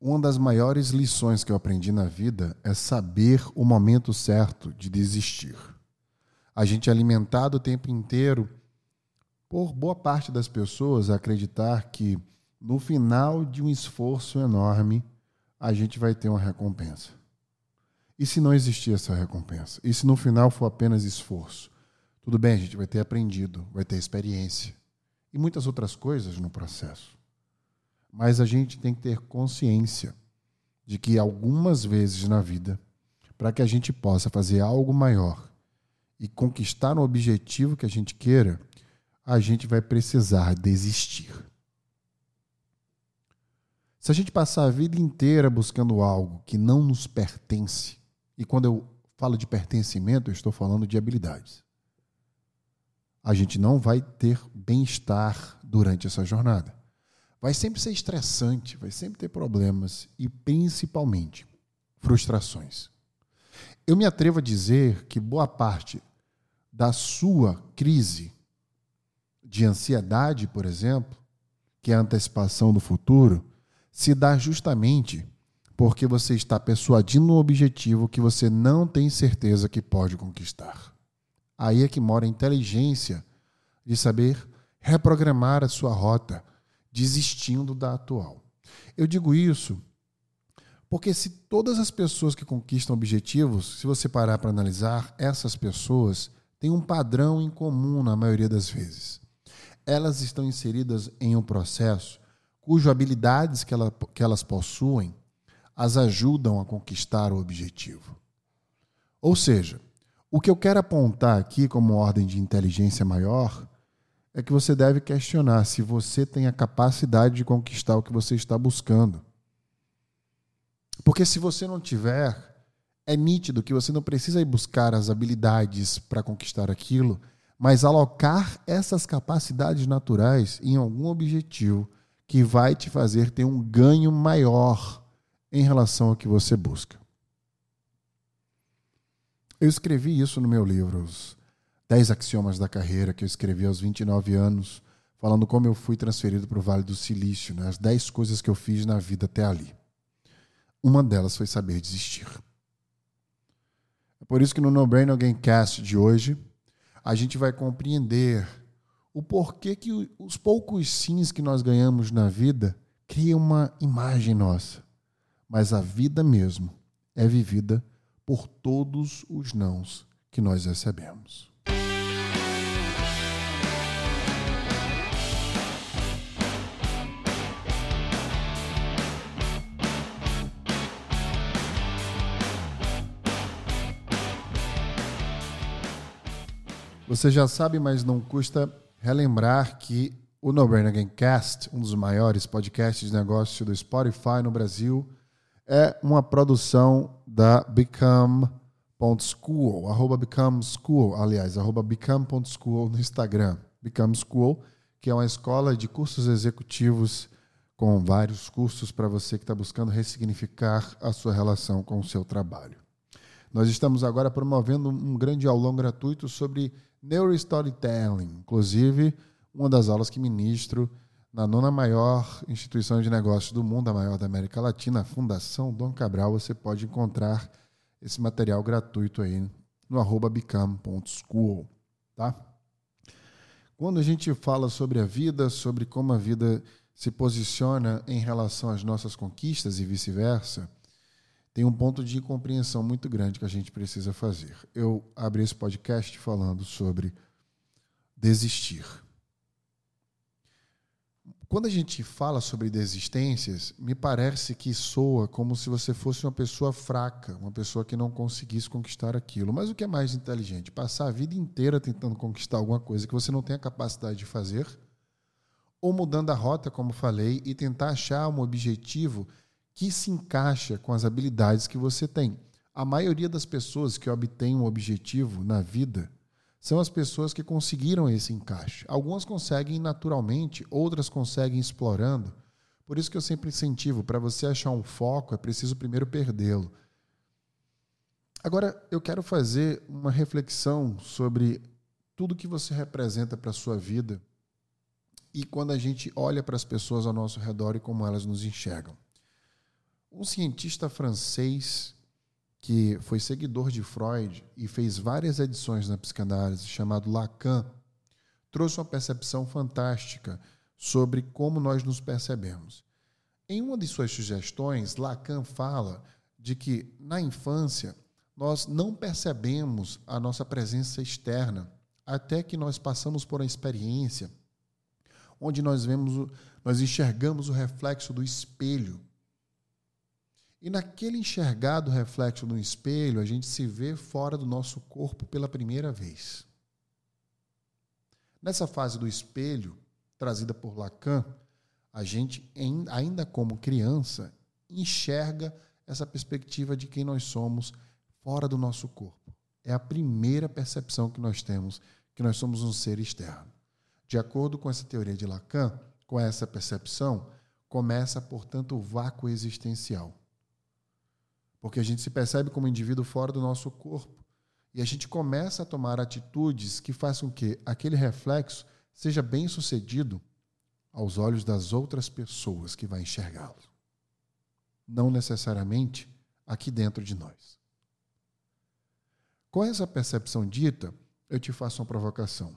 uma das maiores lições que eu aprendi na vida é saber o momento certo de desistir. A gente é alimentado o tempo inteiro por boa parte das pessoas acreditar que no final de um esforço enorme a gente vai ter uma recompensa. E se não existir essa recompensa? E se no final for apenas esforço? Tudo bem, a gente vai ter aprendido, vai ter experiência e muitas outras coisas no processo. Mas a gente tem que ter consciência de que algumas vezes na vida, para que a gente possa fazer algo maior e conquistar o objetivo que a gente queira, a gente vai precisar desistir. Se a gente passar a vida inteira buscando algo que não nos pertence, e quando eu falo de pertencimento, eu estou falando de habilidades, a gente não vai ter bem-estar durante essa jornada vai sempre ser estressante, vai sempre ter problemas e principalmente frustrações. Eu me atrevo a dizer que boa parte da sua crise de ansiedade, por exemplo, que é a antecipação do futuro, se dá justamente porque você está persuadindo um objetivo que você não tem certeza que pode conquistar. Aí é que mora a inteligência de saber reprogramar a sua rota, desistindo da atual. Eu digo isso porque se todas as pessoas que conquistam objetivos, se você parar para analisar, essas pessoas têm um padrão em comum na maioria das vezes. Elas estão inseridas em um processo cujas habilidades que, ela, que elas possuem as ajudam a conquistar o objetivo. Ou seja, o que eu quero apontar aqui como ordem de inteligência maior é que você deve questionar se você tem a capacidade de conquistar o que você está buscando. Porque se você não tiver, é nítido que você não precisa ir buscar as habilidades para conquistar aquilo, mas alocar essas capacidades naturais em algum objetivo que vai te fazer ter um ganho maior em relação ao que você busca. Eu escrevi isso no meu livro, 10 axiomas da carreira que eu escrevi aos 29 anos, falando como eu fui transferido para o Vale do Silício, né? as 10 coisas que eu fiz na vida até ali. Uma delas foi saber desistir. É por isso que no No Brain Again Cast de hoje, a gente vai compreender o porquê que os poucos sims que nós ganhamos na vida criam uma imagem nossa. Mas a vida mesmo é vivida por todos os nãos que nós recebemos. Você já sabe, mas não custa relembrar que o No Brain Again Cast, um dos maiores podcasts de negócio do Spotify no Brasil, é uma produção da Become.school, arroba Become School, aliás, arroba Become.school no Instagram. Become School, que é uma escola de cursos executivos com vários cursos para você que está buscando ressignificar a sua relação com o seu trabalho. Nós estamos agora promovendo um grande aulão gratuito sobre Neurostorytelling, inclusive uma das aulas que ministro na nona maior instituição de negócios do mundo, a maior da América Latina, a Fundação Dom Cabral. Você pode encontrar esse material gratuito aí no arroba become.school, tá? Quando a gente fala sobre a vida, sobre como a vida se posiciona em relação às nossas conquistas e vice-versa, tem um ponto de compreensão muito grande que a gente precisa fazer. Eu abri esse podcast falando sobre desistir. Quando a gente fala sobre desistências, me parece que soa como se você fosse uma pessoa fraca, uma pessoa que não conseguisse conquistar aquilo. Mas o que é mais inteligente? Passar a vida inteira tentando conquistar alguma coisa que você não tem a capacidade de fazer, ou mudando a rota, como falei, e tentar achar um objetivo que se encaixa com as habilidades que você tem. A maioria das pessoas que obtêm um objetivo na vida são as pessoas que conseguiram esse encaixe. Algumas conseguem naturalmente, outras conseguem explorando. Por isso que eu sempre incentivo, para você achar um foco, é preciso primeiro perdê-lo. Agora, eu quero fazer uma reflexão sobre tudo que você representa para a sua vida e quando a gente olha para as pessoas ao nosso redor e como elas nos enxergam. Um cientista francês que foi seguidor de Freud e fez várias edições na psicanálise, chamado Lacan, trouxe uma percepção fantástica sobre como nós nos percebemos. Em uma de suas sugestões, Lacan fala de que na infância nós não percebemos a nossa presença externa até que nós passamos por uma experiência onde nós vemos, nós enxergamos o reflexo do espelho. E naquele enxergado reflexo no espelho, a gente se vê fora do nosso corpo pela primeira vez. Nessa fase do espelho, trazida por Lacan, a gente, ainda como criança, enxerga essa perspectiva de quem nós somos fora do nosso corpo. É a primeira percepção que nós temos que nós somos um ser externo. De acordo com essa teoria de Lacan, com essa percepção, começa, portanto, o vácuo existencial. Porque a gente se percebe como indivíduo fora do nosso corpo e a gente começa a tomar atitudes que façam que aquele reflexo seja bem sucedido aos olhos das outras pessoas que vai enxergá-lo. Não necessariamente aqui dentro de nós. Com essa percepção dita, eu te faço uma provocação.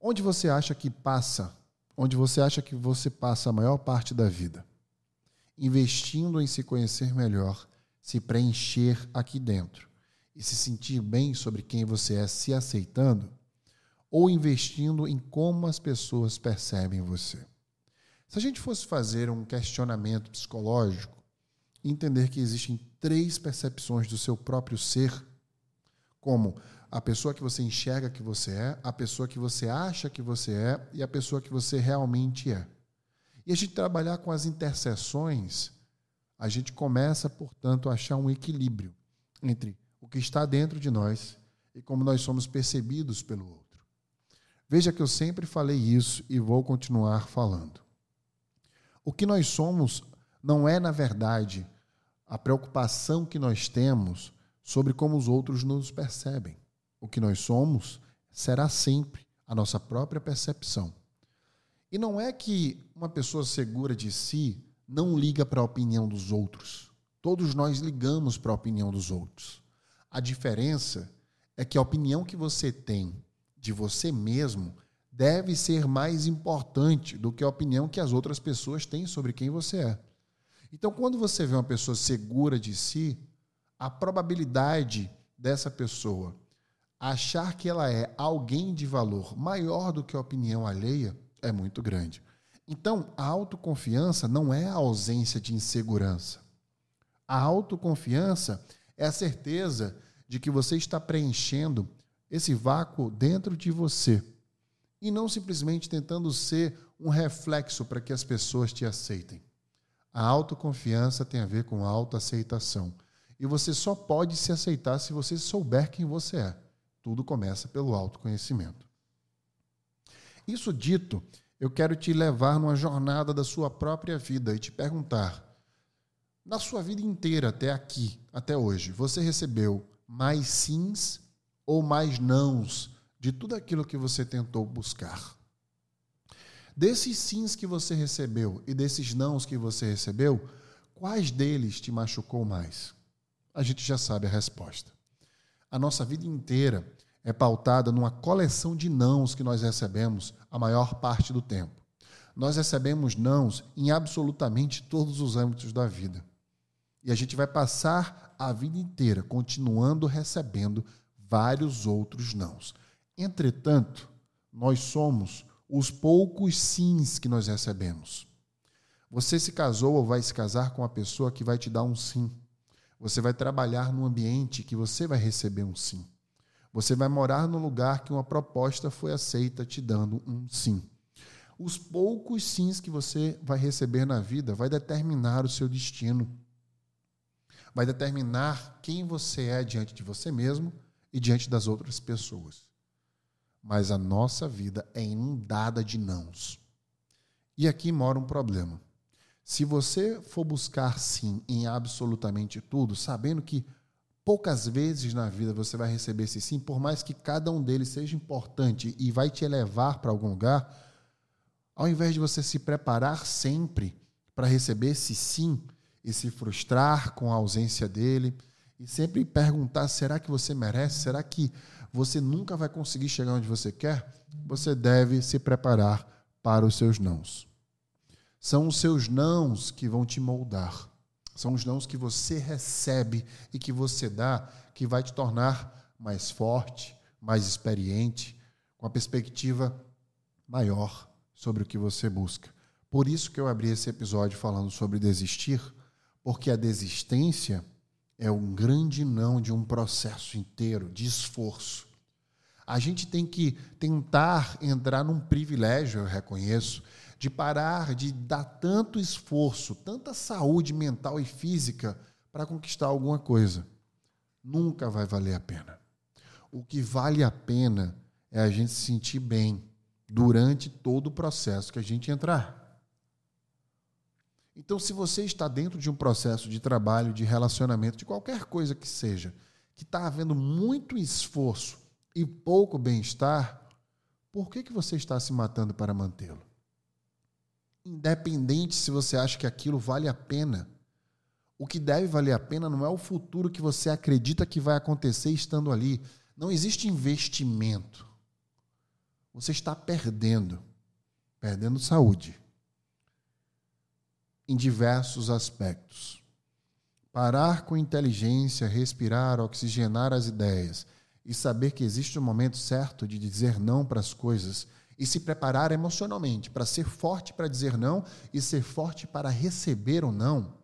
Onde você acha que passa, onde você acha que você passa a maior parte da vida? Investindo em se conhecer melhor, se preencher aqui dentro e se sentir bem sobre quem você é, se aceitando, ou investindo em como as pessoas percebem você. Se a gente fosse fazer um questionamento psicológico, entender que existem três percepções do seu próprio ser, como a pessoa que você enxerga que você é, a pessoa que você acha que você é e a pessoa que você realmente é. E a gente trabalhar com as interseções, a gente começa, portanto, a achar um equilíbrio entre o que está dentro de nós e como nós somos percebidos pelo outro. Veja que eu sempre falei isso e vou continuar falando. O que nós somos não é, na verdade, a preocupação que nós temos sobre como os outros nos percebem o que nós somos será sempre a nossa própria percepção. E não é que uma pessoa segura de si não liga para a opinião dos outros. Todos nós ligamos para a opinião dos outros. A diferença é que a opinião que você tem de você mesmo deve ser mais importante do que a opinião que as outras pessoas têm sobre quem você é. Então, quando você vê uma pessoa segura de si, a probabilidade dessa pessoa achar que ela é alguém de valor maior do que a opinião alheia é muito grande. Então, a autoconfiança não é a ausência de insegurança. A autoconfiança é a certeza de que você está preenchendo esse vácuo dentro de você e não simplesmente tentando ser um reflexo para que as pessoas te aceitem. A autoconfiança tem a ver com autoaceitação. E você só pode se aceitar se você souber quem você é. Tudo começa pelo autoconhecimento. Isso dito, eu quero te levar numa jornada da sua própria vida e te perguntar: na sua vida inteira até aqui, até hoje, você recebeu mais sims ou mais nãos de tudo aquilo que você tentou buscar? Desses sims que você recebeu e desses nãos que você recebeu, quais deles te machucou mais? A gente já sabe a resposta. A nossa vida inteira é pautada numa coleção de nãos que nós recebemos a maior parte do tempo. Nós recebemos nãos em absolutamente todos os âmbitos da vida. E a gente vai passar a vida inteira continuando recebendo vários outros nãos. Entretanto, nós somos os poucos sims que nós recebemos. Você se casou ou vai se casar com uma pessoa que vai te dar um sim. Você vai trabalhar num ambiente que você vai receber um sim. Você vai morar no lugar que uma proposta foi aceita te dando um sim. Os poucos sims que você vai receber na vida vai determinar o seu destino. Vai determinar quem você é diante de você mesmo e diante das outras pessoas. Mas a nossa vida é inundada de nãos. E aqui mora um problema. Se você for buscar sim em absolutamente tudo, sabendo que poucas vezes na vida você vai receber esse sim, por mais que cada um deles seja importante e vai te elevar para algum lugar, ao invés de você se preparar sempre para receber esse sim e se frustrar com a ausência dele e sempre perguntar: será que você merece? Será que você nunca vai conseguir chegar onde você quer? Você deve se preparar para os seus nãos. São os seus nãos que vão te moldar. São os nãos que você recebe e que você dá que vai te tornar mais forte, mais experiente, com a perspectiva maior sobre o que você busca. Por isso que eu abri esse episódio falando sobre desistir, porque a desistência é um grande não de um processo inteiro de esforço. A gente tem que tentar entrar num privilégio, eu reconheço, de parar de dar tanto esforço, tanta saúde mental e física para conquistar alguma coisa. Nunca vai valer a pena. O que vale a pena é a gente se sentir bem durante todo o processo que a gente entrar. Então, se você está dentro de um processo de trabalho, de relacionamento, de qualquer coisa que seja, que está havendo muito esforço e pouco bem-estar, por que, que você está se matando para mantê-lo? Independente se você acha que aquilo vale a pena. O que deve valer a pena não é o futuro que você acredita que vai acontecer estando ali. Não existe investimento. Você está perdendo. Perdendo saúde. Em diversos aspectos. Parar com inteligência, respirar, oxigenar as ideias e saber que existe um momento certo de dizer não para as coisas e se preparar emocionalmente para ser forte para dizer não e ser forte para receber o não,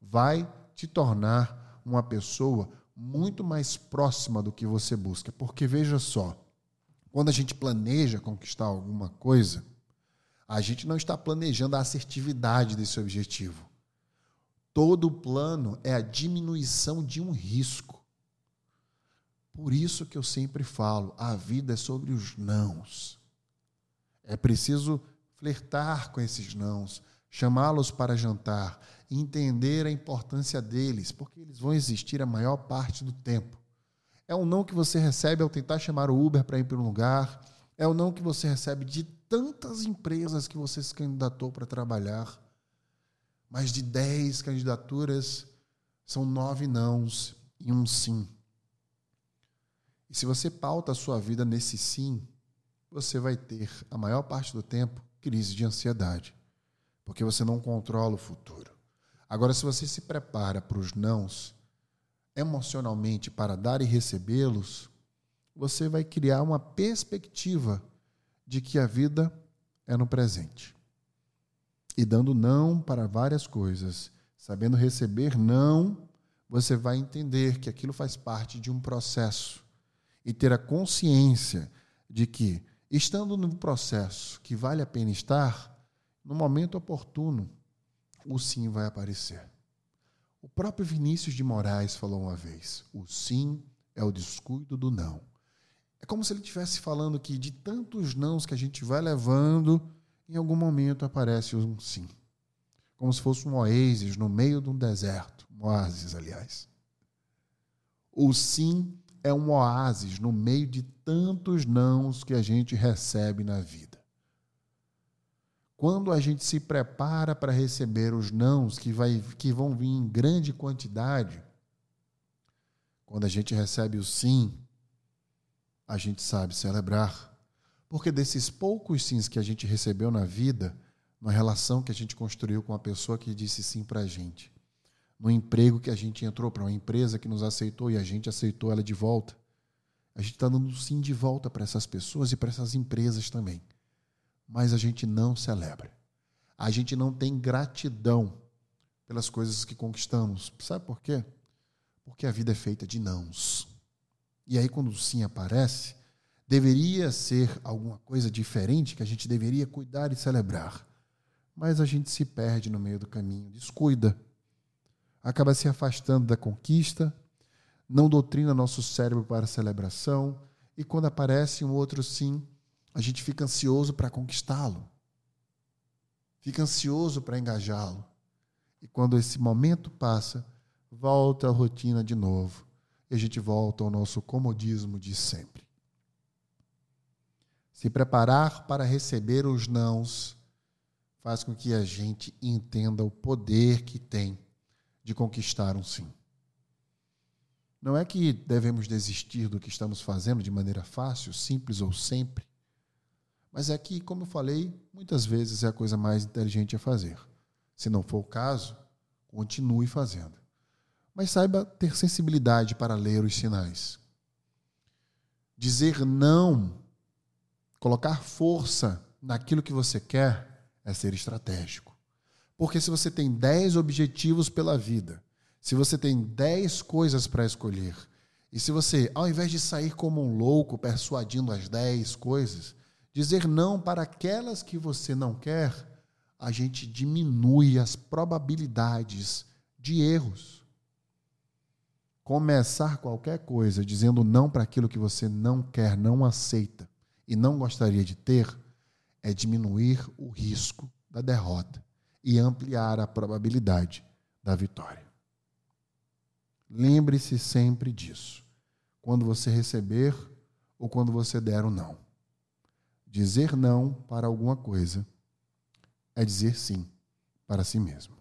vai te tornar uma pessoa muito mais próxima do que você busca. Porque veja só, quando a gente planeja conquistar alguma coisa, a gente não está planejando a assertividade desse objetivo. Todo plano é a diminuição de um risco. Por isso que eu sempre falo, a vida é sobre os nãos. É preciso flertar com esses nãos, chamá-los para jantar, entender a importância deles, porque eles vão existir a maior parte do tempo. É um não que você recebe ao tentar chamar o Uber para ir para um lugar, é o não que você recebe de tantas empresas que você se candidatou para trabalhar. Mais de 10 candidaturas, são nove nãos e um sim. E se você pauta a sua vida nesse sim, você vai ter, a maior parte do tempo, crise de ansiedade, porque você não controla o futuro. Agora, se você se prepara para os nãos emocionalmente para dar e recebê-los, você vai criar uma perspectiva de que a vida é no presente. E dando não para várias coisas, sabendo receber não, você vai entender que aquilo faz parte de um processo e ter a consciência de que estando num processo que vale a pena estar, no momento oportuno, o sim vai aparecer. O próprio Vinícius de Moraes falou uma vez: o sim é o descuido do não. É como se ele estivesse falando que de tantos nãos que a gente vai levando, em algum momento aparece um sim. Como se fosse um oásis no meio de um deserto. Um oásis, aliás. O sim é um oásis no meio de tantos nãos que a gente recebe na vida. Quando a gente se prepara para receber os nãos que, vai, que vão vir em grande quantidade, quando a gente recebe o sim, a gente sabe celebrar. Porque desses poucos sims que a gente recebeu na vida, na relação que a gente construiu com a pessoa que disse sim para a gente, no emprego que a gente entrou para uma empresa que nos aceitou e a gente aceitou ela de volta. A gente está dando sim de volta para essas pessoas e para essas empresas também. Mas a gente não celebra. A gente não tem gratidão pelas coisas que conquistamos. Sabe por quê? Porque a vida é feita de nãos. E aí, quando o sim aparece, deveria ser alguma coisa diferente que a gente deveria cuidar e celebrar. Mas a gente se perde no meio do caminho, descuida acaba se afastando da conquista, não doutrina nosso cérebro para celebração, e quando aparece um outro sim, a gente fica ansioso para conquistá-lo, fica ansioso para engajá-lo. E quando esse momento passa, volta a rotina de novo, e a gente volta ao nosso comodismo de sempre. Se preparar para receber os nãos faz com que a gente entenda o poder que tem de conquistar um sim. Não é que devemos desistir do que estamos fazendo de maneira fácil, simples ou sempre, mas é que, como eu falei, muitas vezes é a coisa mais inteligente a fazer. Se não for o caso, continue fazendo. Mas saiba ter sensibilidade para ler os sinais. Dizer não, colocar força naquilo que você quer, é ser estratégico. Porque se você tem 10 objetivos pela vida, se você tem 10 coisas para escolher, e se você, ao invés de sair como um louco persuadindo as 10 coisas, dizer não para aquelas que você não quer, a gente diminui as probabilidades de erros. Começar qualquer coisa dizendo não para aquilo que você não quer, não aceita e não gostaria de ter, é diminuir o risco da derrota e ampliar a probabilidade da vitória. Lembre-se sempre disso, quando você receber ou quando você der o um não. Dizer não para alguma coisa é dizer sim para si mesmo.